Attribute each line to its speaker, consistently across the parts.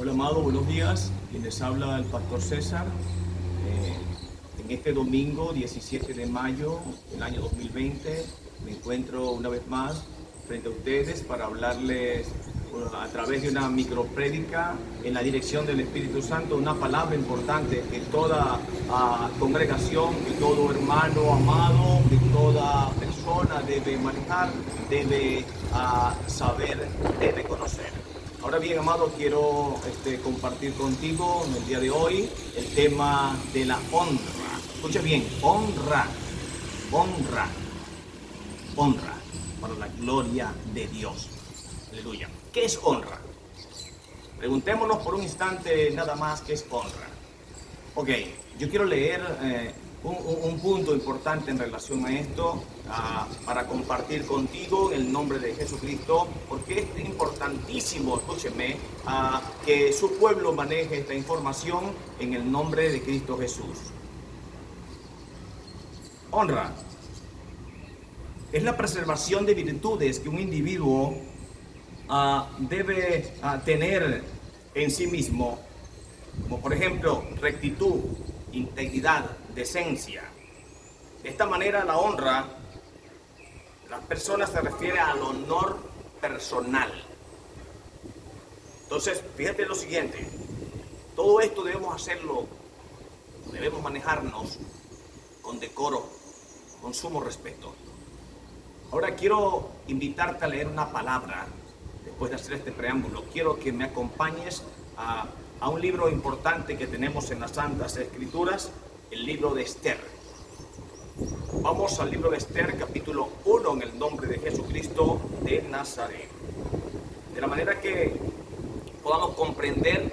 Speaker 1: Hola amado, buenos días. Quien les habla el pastor César. Eh, en este domingo 17 de mayo del año 2020 me encuentro una vez más frente a ustedes para hablarles a través de una microprédica en la dirección del Espíritu Santo, una palabra importante que toda ah, congregación, que todo hermano amado, que toda persona debe manejar, debe ah, saber, debe conocer. Ahora bien, amado, quiero este, compartir contigo en el día de hoy el tema de la honra. Escucha bien, honra, honra, honra para la gloria de Dios. Aleluya. ¿Qué es honra? Preguntémonos por un instante nada más qué es honra. Ok, yo quiero leer eh, un, punto importante en relación a esto para compartir contigo en el nombre de Jesucristo, porque es importantísimo, escúcheme, que su pueblo maneje esta información en el nombre de Cristo Jesús. Honra es la preservación de virtudes que un individuo debe tener en sí mismo, como por ejemplo rectitud, integridad, decencia. De esta manera la honra, las personas se refiere al honor personal. Entonces, fíjate lo siguiente, todo esto debemos hacerlo, debemos manejarnos con decoro, con sumo respeto. Ahora quiero invitarte a leer una palabra después de hacer este preámbulo, quiero que me acompañes a, a un libro importante que tenemos en las Santas Escrituras, el libro de Esther. Vamos al libro de Esther, capítulo 1, en el nombre de Jesucristo de Nazaret. De la manera que podamos comprender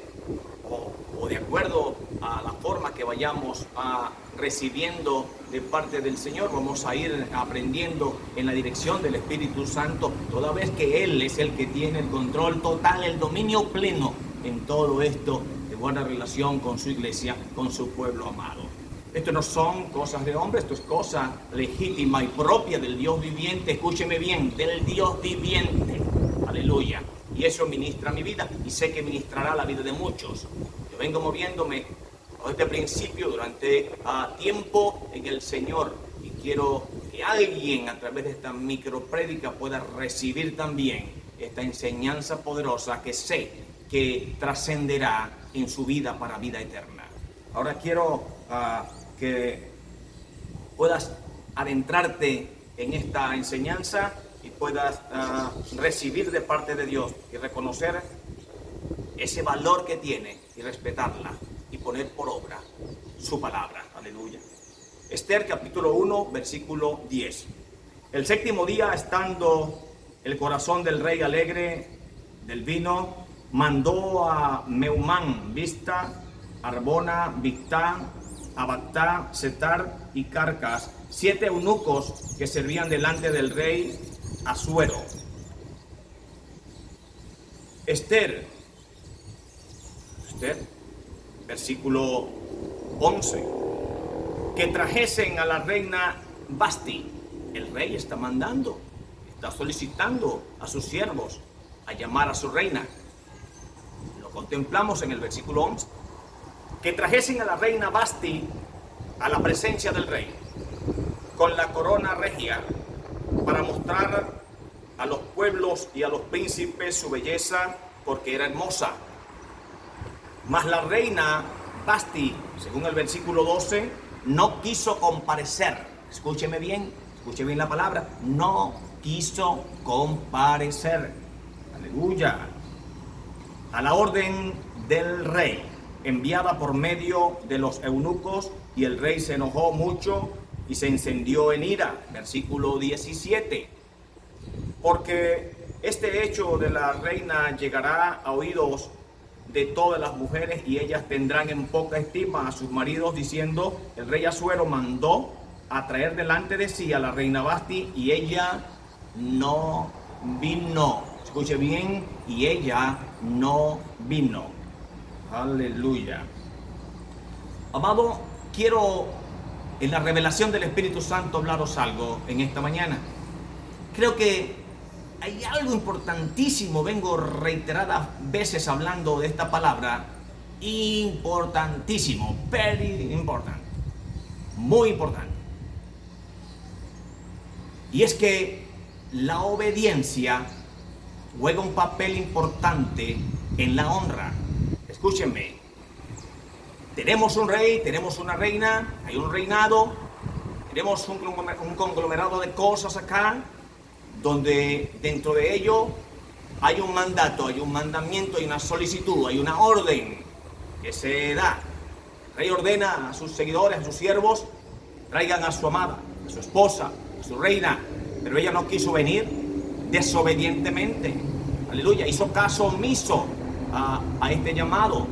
Speaker 1: o, de acuerdo a la forma que vayamos a recibiendo de parte del Señor, vamos a ir aprendiendo en la dirección del Espíritu Santo, toda vez que Él es el que tiene el control total, el dominio pleno en todo esto de buena relación con su iglesia, con su pueblo amado. Esto no son cosas de hombre, esto es cosa legítima y propia del Dios viviente, escúcheme bien, del Dios viviente. Aleluya. Y eso ministra mi vida y sé que ministrará la vida de muchos. Yo vengo moviéndome este principio durante uh, tiempo en el Señor y quiero que alguien a través de esta microprédica pueda recibir también esta enseñanza poderosa que sé que trascenderá en su vida para vida eterna. Ahora quiero uh, que puedas adentrarte en esta enseñanza y puedas uh, recibir de parte de Dios y reconocer ese valor que tiene y respetarla y poner por obra su palabra. Aleluya. Esther capítulo 1, versículo 10. El séptimo día, estando el corazón del rey alegre del vino, mandó a Meumán, Vista, Arbona, Victá, Abactá, Setar y Carcas, siete eunucos que servían delante del rey Asuero. Esther, Esther, versículo 11, que trajesen a la reina Basti. El rey está mandando, está solicitando a sus siervos a llamar a su reina. Lo contemplamos en el versículo 11. Que trajesen a la reina Basti a la presencia del rey con la corona regia para mostrar a los pueblos y a los príncipes su belleza porque era hermosa mas la reina Basti, según el versículo 12, no quiso comparecer. Escúcheme bien, escuche bien la palabra. No quiso comparecer. Aleluya. A la orden del rey, enviada por medio de los eunucos, y el rey se enojó mucho y se encendió en ira. Versículo 17. Porque este hecho de la reina llegará a oídos de todas las mujeres y ellas tendrán en poca estima a sus maridos diciendo, el rey Azuero mandó a traer delante de sí a la reina Basti y ella no vino. Escuche bien, y ella no vino. Aleluya. Amado, quiero en la revelación del Espíritu Santo hablaros algo en esta mañana. Creo que hay algo importantísimo, vengo reiteradas veces hablando de esta palabra, importantísimo, very important, muy importante. Y es que la obediencia juega un papel importante en la honra. Escúchenme, tenemos un rey, tenemos una reina, hay un reinado, tenemos un, conglomerado de cosas acá, donde dentro de ello hay un mandato, hay un mandamiento, hay una solicitud, hay una orden que se da. El rey ordena a sus seguidores, a sus siervos, traigan a su amada, a su esposa, a su reina, pero ella no quiso venir desobedientemente. Aleluya, hizo caso omiso a, este llamado.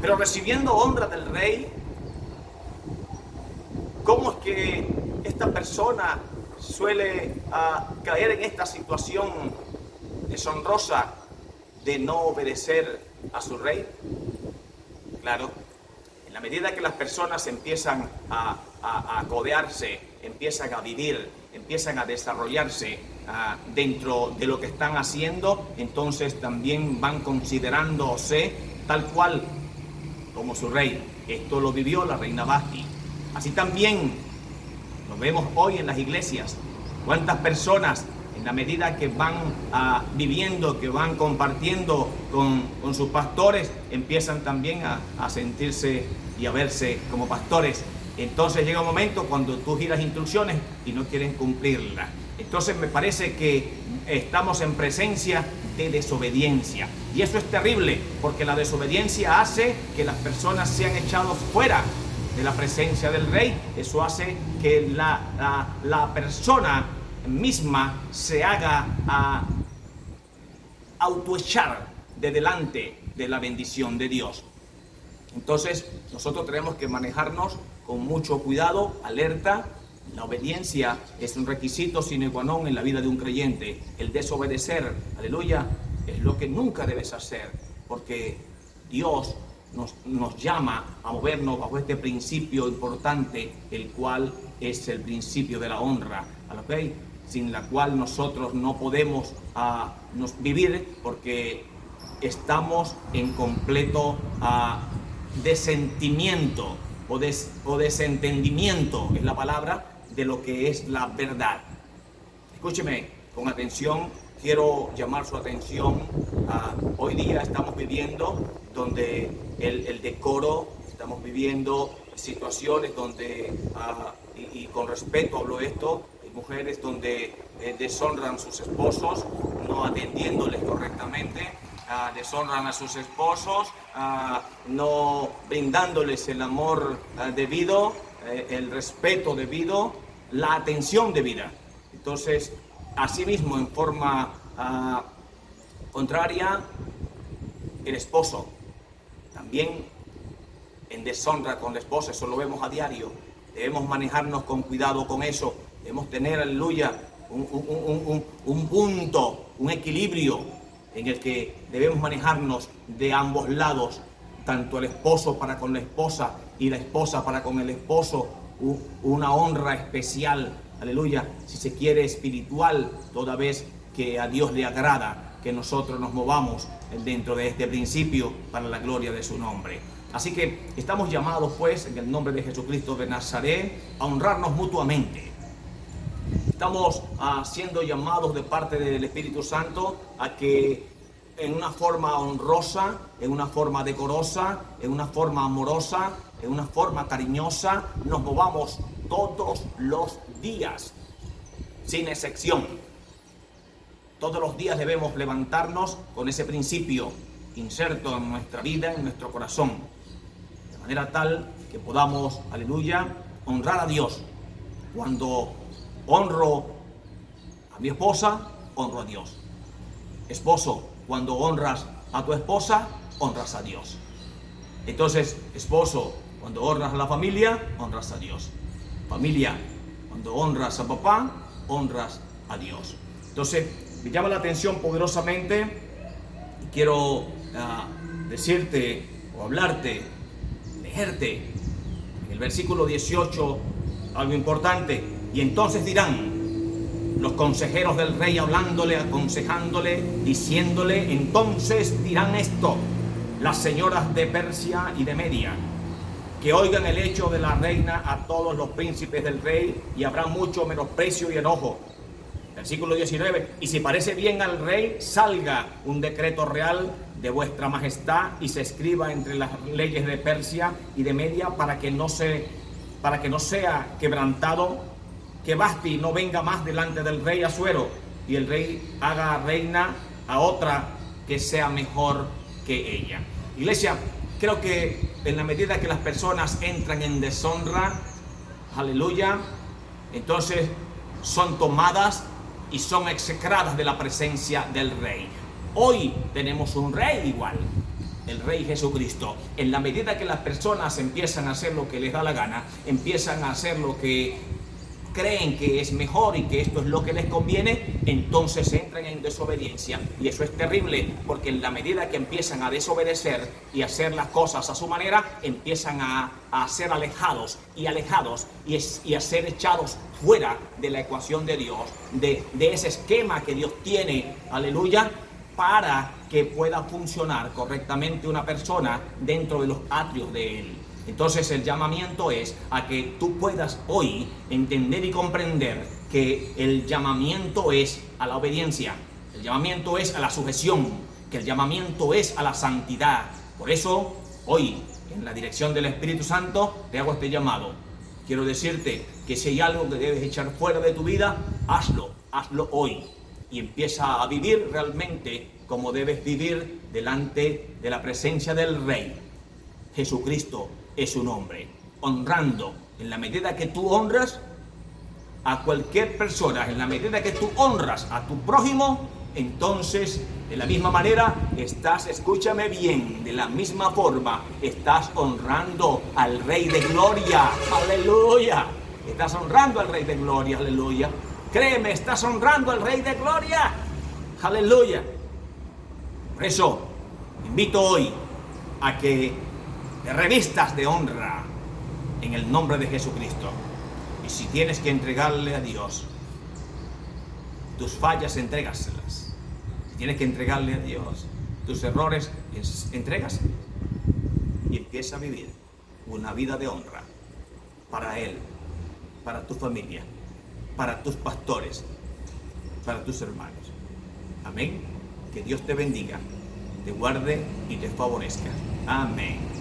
Speaker 1: Pero recibiendo honra del rey, ¿cómo es que esta persona suele ah, caer en esta situación deshonrosa de no obedecer a su rey? Claro, en la medida que las personas empiezan a, a, codearse, empiezan a vivir, empiezan a desarrollarse ah, dentro de lo que están haciendo, entonces también van considerándose tal cual como su rey. Esto lo vivió la reina Basti. Así también lo vemos hoy en las iglesias. Cuántas personas en la medida que van ah, viviendo, que van compartiendo con, sus pastores, empiezan también a, a, sentirse y a verse como pastores. Entonces llega un momento cuando tú giras instrucciones y no quieren cumplirlas. Entonces me parece que estamos en presencia de desobediencia. Y eso es terrible, porque la desobediencia hace que las personas sean echados fuera de la presencia del rey. Eso hace que la, la, persona misma se haga a autoechar de delante de la bendición de Dios. Entonces, nosotros tenemos que manejarnos con mucho cuidado, alerta, la obediencia es un requisito sine qua non en la vida de un creyente. El desobedecer, aleluya, es lo que nunca debes hacer, porque Dios nos, nos, llama a movernos bajo este principio importante, el cual es el principio de la honra, ¿okay? sin la cual nosotros no podemos uh, nos vivir porque estamos en completo uh, desentimiento o, o desentendimiento, es la palabra, de lo que es la verdad. Escúcheme con atención, quiero llamar su atención. hoy día estamos viviendo donde el, decoro, estamos viviendo situaciones donde, ah, y, con respeto hablo esto, mujeres donde eh, deshonran sus esposos, no atendiéndoles correctamente, ah, deshonran a sus esposos, ah, no brindándoles el amor debido, eh, el respeto debido, la atención debida. Entonces, asimismo, en forma ah, contraria, el esposo también en deshonra con la esposa, eso lo vemos a diario. Debemos manejarnos con cuidado con eso. Debemos tener, aleluya, un, un punto, un equilibrio en el que debemos manejarnos de ambos lados, tanto el esposo para con la esposa y la esposa para con el esposo, una honra especial, aleluya, si se quiere espiritual, toda vez que a Dios le agrada que nosotros nos movamos dentro de este principio para la gloria de su nombre. Así que estamos llamados pues en el nombre de Jesucristo de Nazaret a honrarnos mutuamente. Estamos ah, siendo llamados de parte del Espíritu Santo a que en una forma honrosa, en una forma decorosa, en una forma amorosa, en una forma cariñosa, nos movamos todos los días, sin excepción. Todos los días debemos levantarnos con ese principio inserto en nuestra vida, en nuestro corazón, de manera tal que podamos, aleluya, honrar a Dios. Cuando honro a mi esposa, honro a Dios. Esposo, cuando honras a tu esposa, honras a Dios. Entonces, esposo, cuando honras a la familia, honras a Dios. Familia, cuando honras a papá, honras a Dios. Entonces, me llama la atención poderosamente y quiero ah, decirte o hablarte, leerte en el versículo 18 algo importante. Y entonces dirán, los consejeros del rey hablándole, aconsejándole, diciéndole, entonces dirán esto, las señoras de Persia y de Media, que oigan el hecho de la reina a todos los príncipes del rey y habrá mucho menosprecio y enojo. Versículo 19, y si parece bien al rey, salga un decreto real de vuestra majestad y se escriba entre las leyes de Persia y de Media para que no se para que no sea quebrantado, que Basti no venga más delante del rey Asuero y el rey haga reina a otra que sea mejor que ella. Iglesia, creo que en la medida que las personas entran en deshonra, aleluya, entonces son tomadas y son execradas de la presencia del rey. Hoy tenemos un rey igual, el Rey Jesucristo. En la medida que las personas empiezan a hacer lo que les da la gana, empiezan a hacer lo que creen que es mejor y que esto es lo que les conviene, entonces entran en desobediencia. Y eso es terrible, porque en la medida que empiezan a desobedecer y hacer las cosas a su manera, empiezan a, ser alejados y alejados y, y, a ser echados fuera de la ecuación de Dios, de, de ese esquema que Dios tiene, aleluya, para que pueda funcionar correctamente una persona dentro de los atrios de Él. Entonces el llamamiento es a que tú puedas hoy entender y comprender que el llamamiento es a la obediencia, el llamamiento es a la sujeción, que el llamamiento es a la santidad. Por eso hoy, en la dirección del Espíritu Santo, te hago este llamado. Quiero decirte que si hay algo que debes echar fuera de tu vida, hazlo, hazlo hoy y empieza a vivir realmente como debes vivir delante de la presencia del Rey. Jesucristo es su nombre, honrando en la medida que tú honras a cualquier persona, en la medida que tú honras a tu prójimo, entonces de la misma manera estás, escúchame bien, de la misma forma estás honrando al Rey de Gloria, aleluya. Estás honrando al Rey de Gloria, aleluya. Créeme, estás honrando al Rey de Gloria, aleluya. Por eso, invito hoy a que te revistas de honra en el nombre de Jesucristo. Y si tienes que entregarle a Dios tus fallas, entrégaselas. Si tienes que entregarle a Dios tus errores, entrégaselas. Y empieza a vivir una vida de honra para Él, para tu familia, para tus pastores, para tus hermanos. Amén. Que Dios te bendiga, te guarde y te favorezca. Amén.